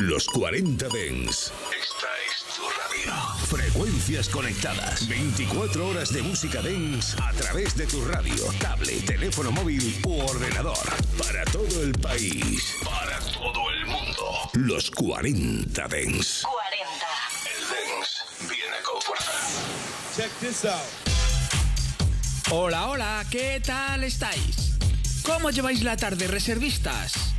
Los 40 Dens. Esta es tu radio. Frecuencias conectadas. 24 horas de música Dens a través de tu radio, tablet, teléfono móvil u ordenador. Para todo el país. Para todo el mundo. Los 40 Dens. 40. El Dens viene con fuerza. Check this out. Hola, hola, ¿qué tal estáis? ¿Cómo lleváis la tarde, reservistas?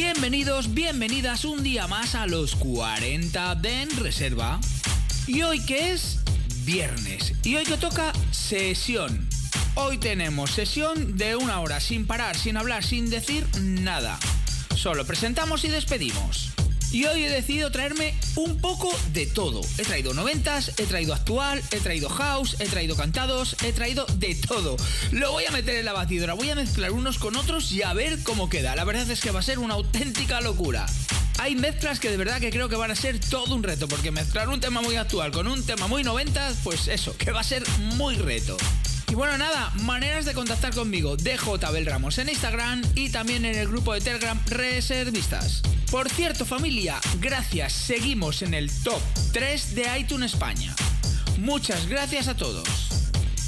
Bienvenidos, bienvenidas un día más a los 40 de En Reserva. ¿Y hoy qué es? Viernes. ¿Y hoy que toca? Sesión. Hoy tenemos sesión de una hora sin parar, sin hablar, sin decir nada. Solo presentamos y despedimos. Y hoy he decidido traerme un poco de todo. He traído noventas, he traído actual, he traído house, he traído cantados, he traído de todo. Lo voy a meter en la batidora, voy a mezclar unos con otros y a ver cómo queda. La verdad es que va a ser una auténtica locura. Hay mezclas que de verdad que creo que van a ser todo un reto, porque mezclar un tema muy actual con un tema muy noventas, pues eso, que va a ser muy reto. Bueno, nada, maneras de contactar conmigo. DJ Abel Ramos en Instagram y también en el grupo de Telegram Reservistas. Por cierto, familia, gracias. Seguimos en el top 3 de iTunes España. Muchas gracias a todos.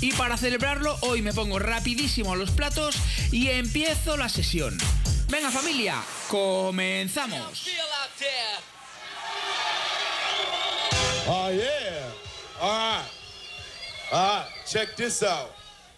Y para celebrarlo, hoy me pongo rapidísimo los platos y empiezo la sesión. Venga familia, comenzamos. Oh, yeah. All right. Check this out.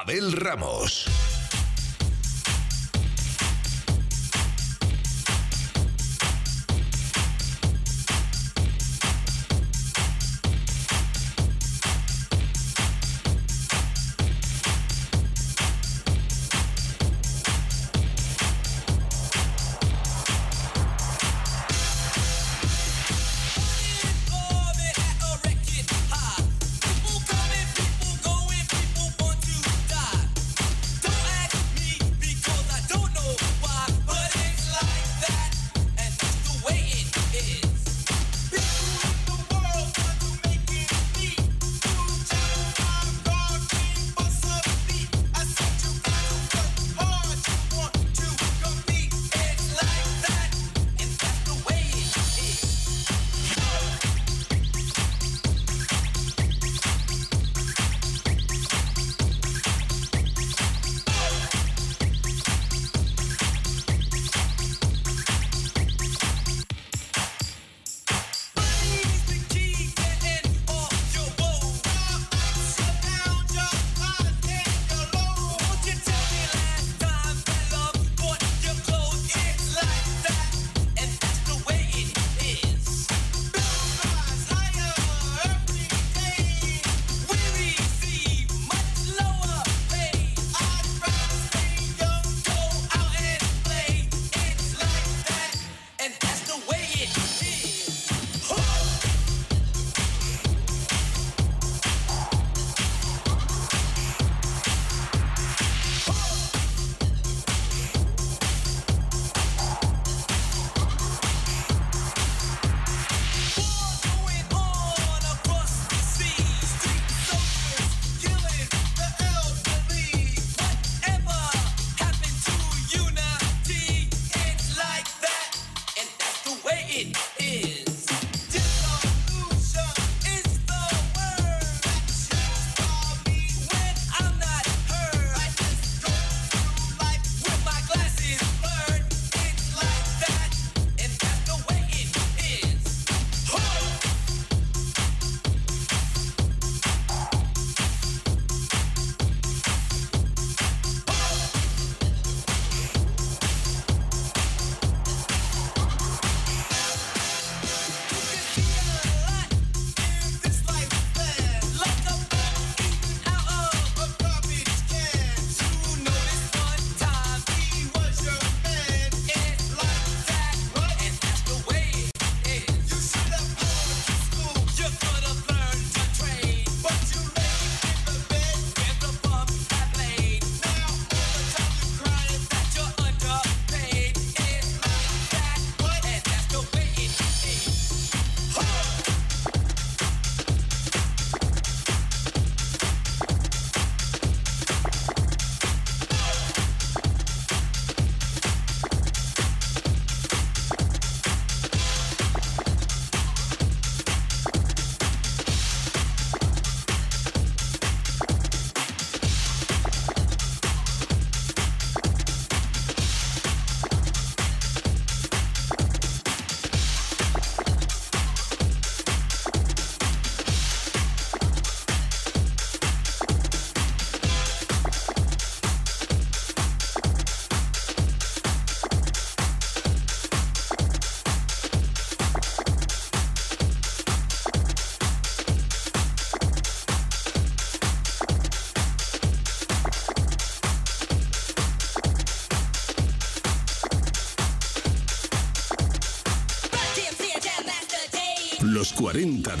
Abel Ramos.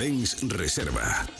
40 Dens Reserva.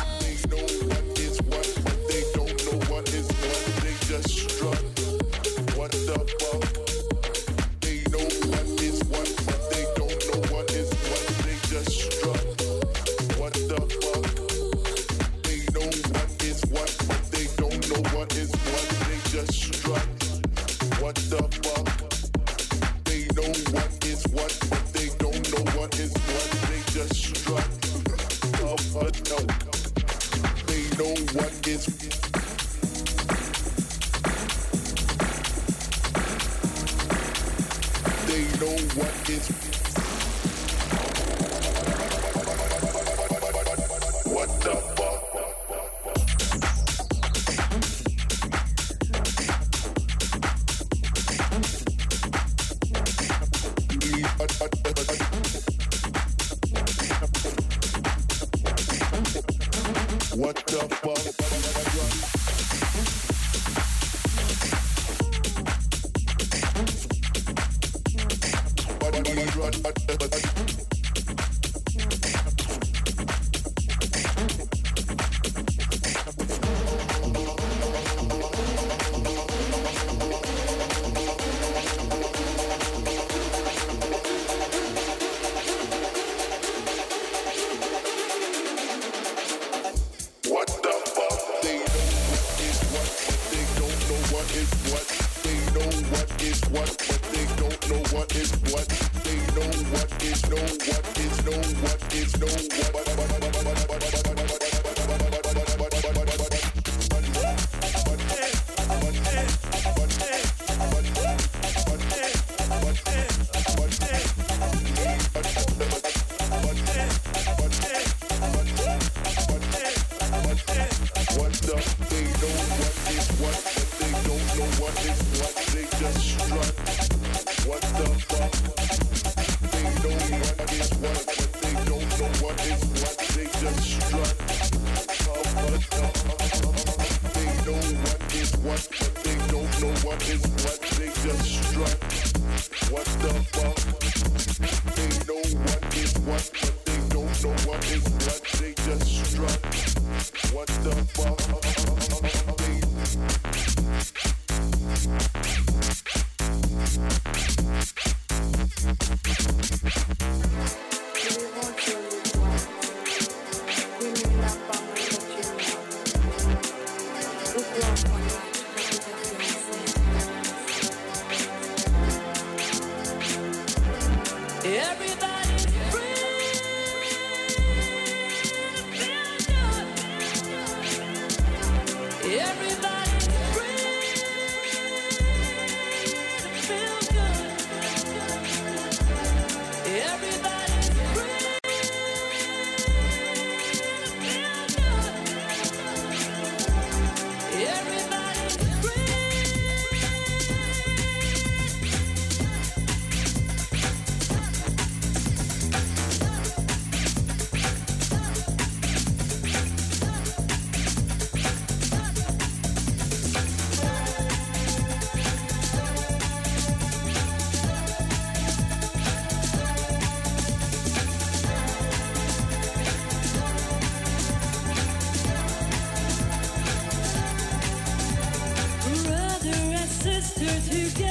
Sisters who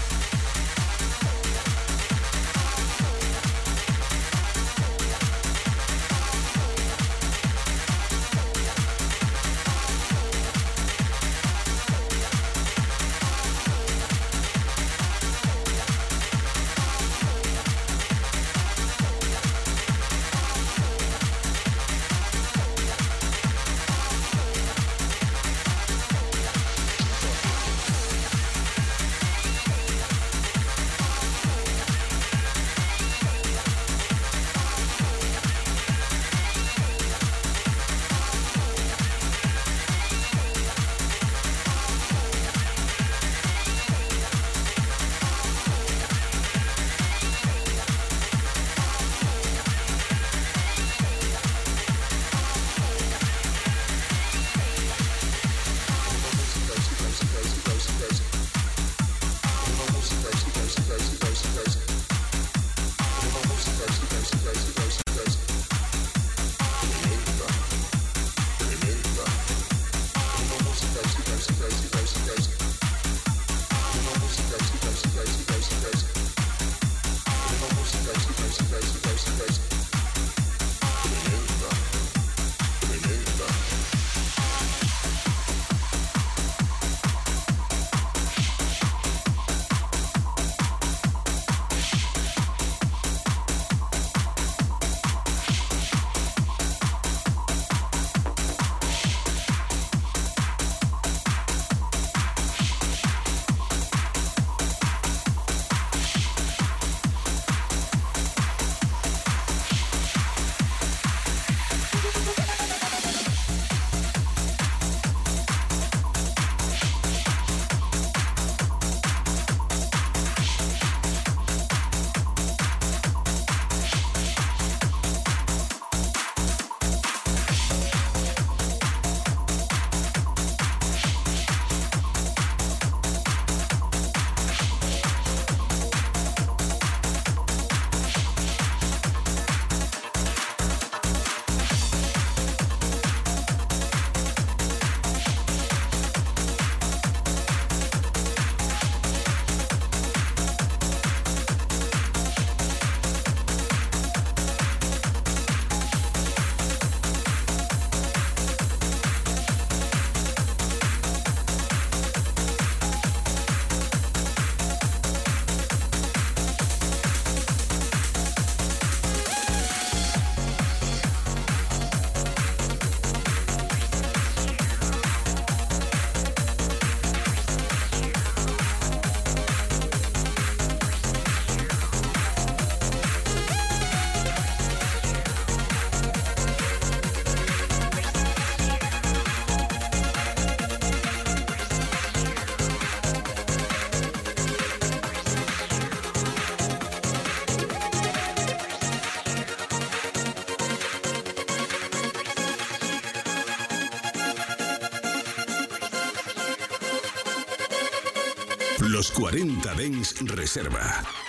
40 Dens Reserva.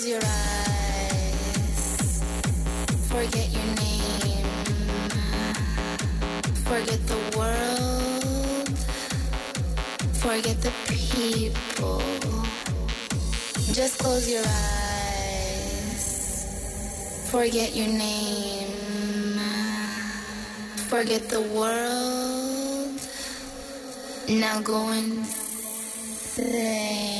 Close your eyes. Forget your name. Forget the world. Forget the people. Just close your eyes. Forget your name. Forget the world. Now go and say.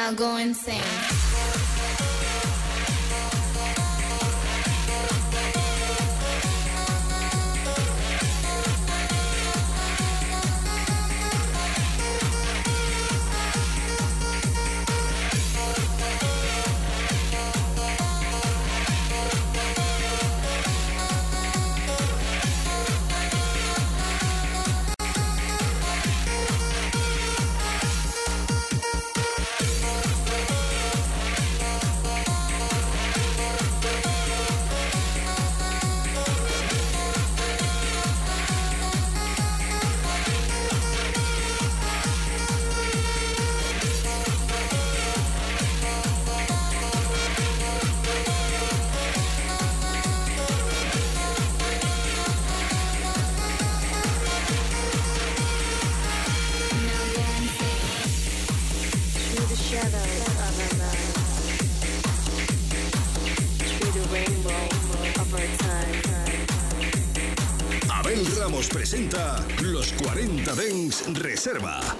now go insane. Reserva.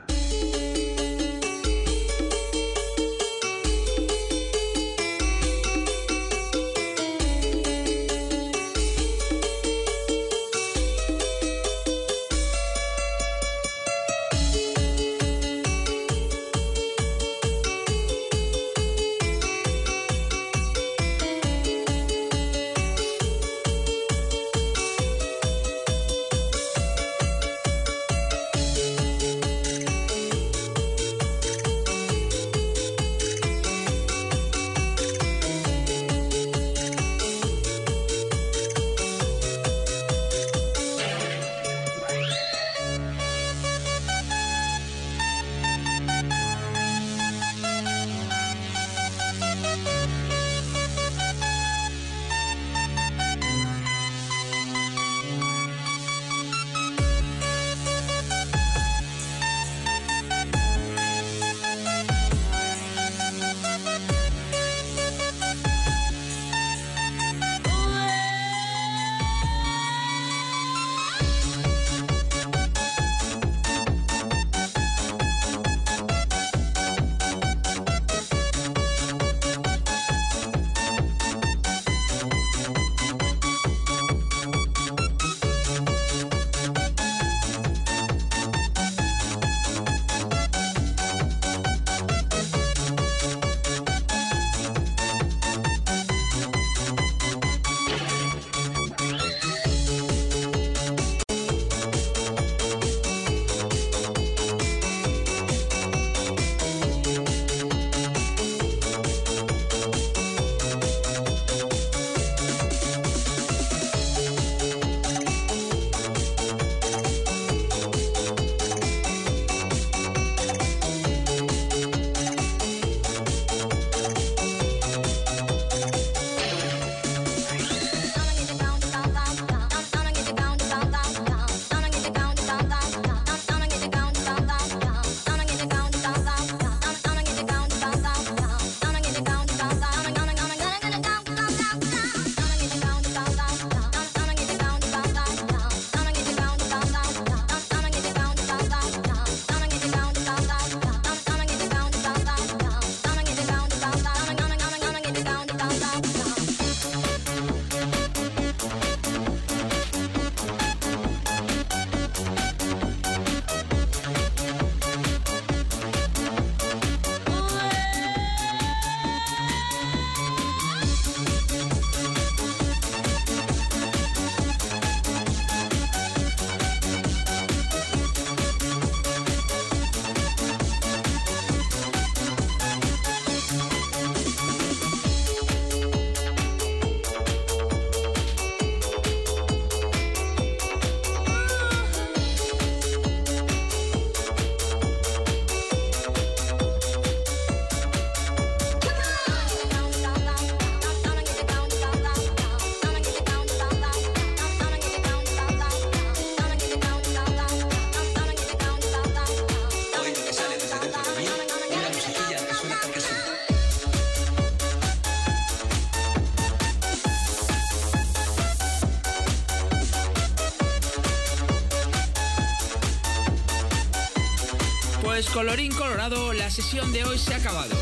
Colorín colorado, la sesión de hoy se ha acabado.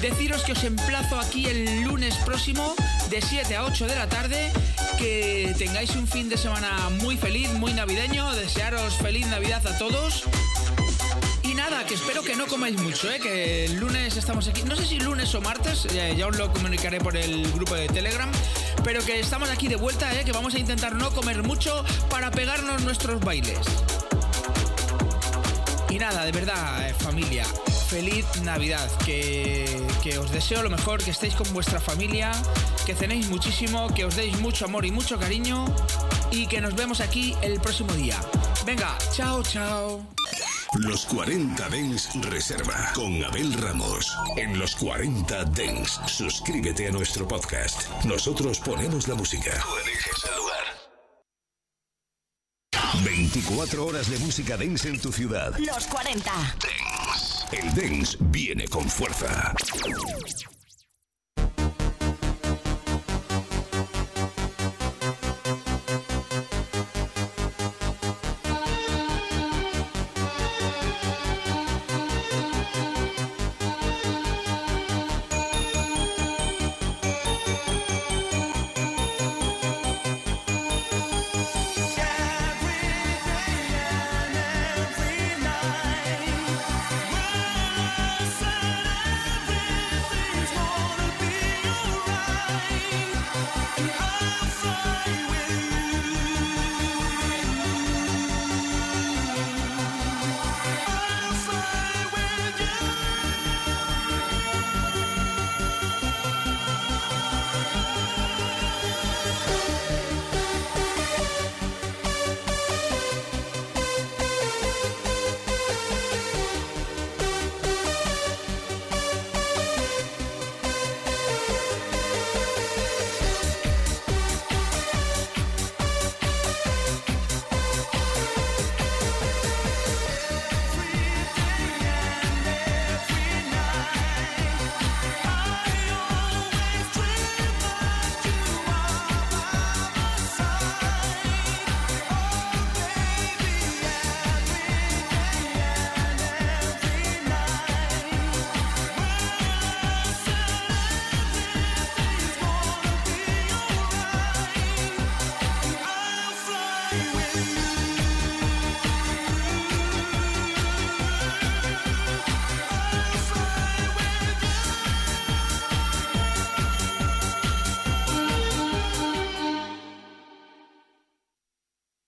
Deciros que os emplazo aquí el lunes próximo de 7 a 8 de la tarde, que tengáis un fin de semana muy feliz, muy navideño, desearos feliz Navidad a todos. Y nada, que espero que no comáis mucho, ¿eh? que el lunes estamos aquí. No sé si lunes o martes, ya os lo comunicaré por el grupo de Telegram, pero que estamos aquí de vuelta, ¿eh? que vamos a intentar no comer mucho para pegarnos nuestros bailes. Nada, de verdad, eh, familia, feliz Navidad, que, que os deseo lo mejor, que estéis con vuestra familia, que cenéis muchísimo, que os deis mucho amor y mucho cariño y que nos vemos aquí el próximo día. Venga, chao, chao. Los 40 Dens Reserva con Abel Ramos. En los 40 Dens, suscríbete a nuestro podcast. Nosotros ponemos la música. Tú eliges el lugar. 24 horas de música dance en tu ciudad. Los 40. El dance viene con fuerza.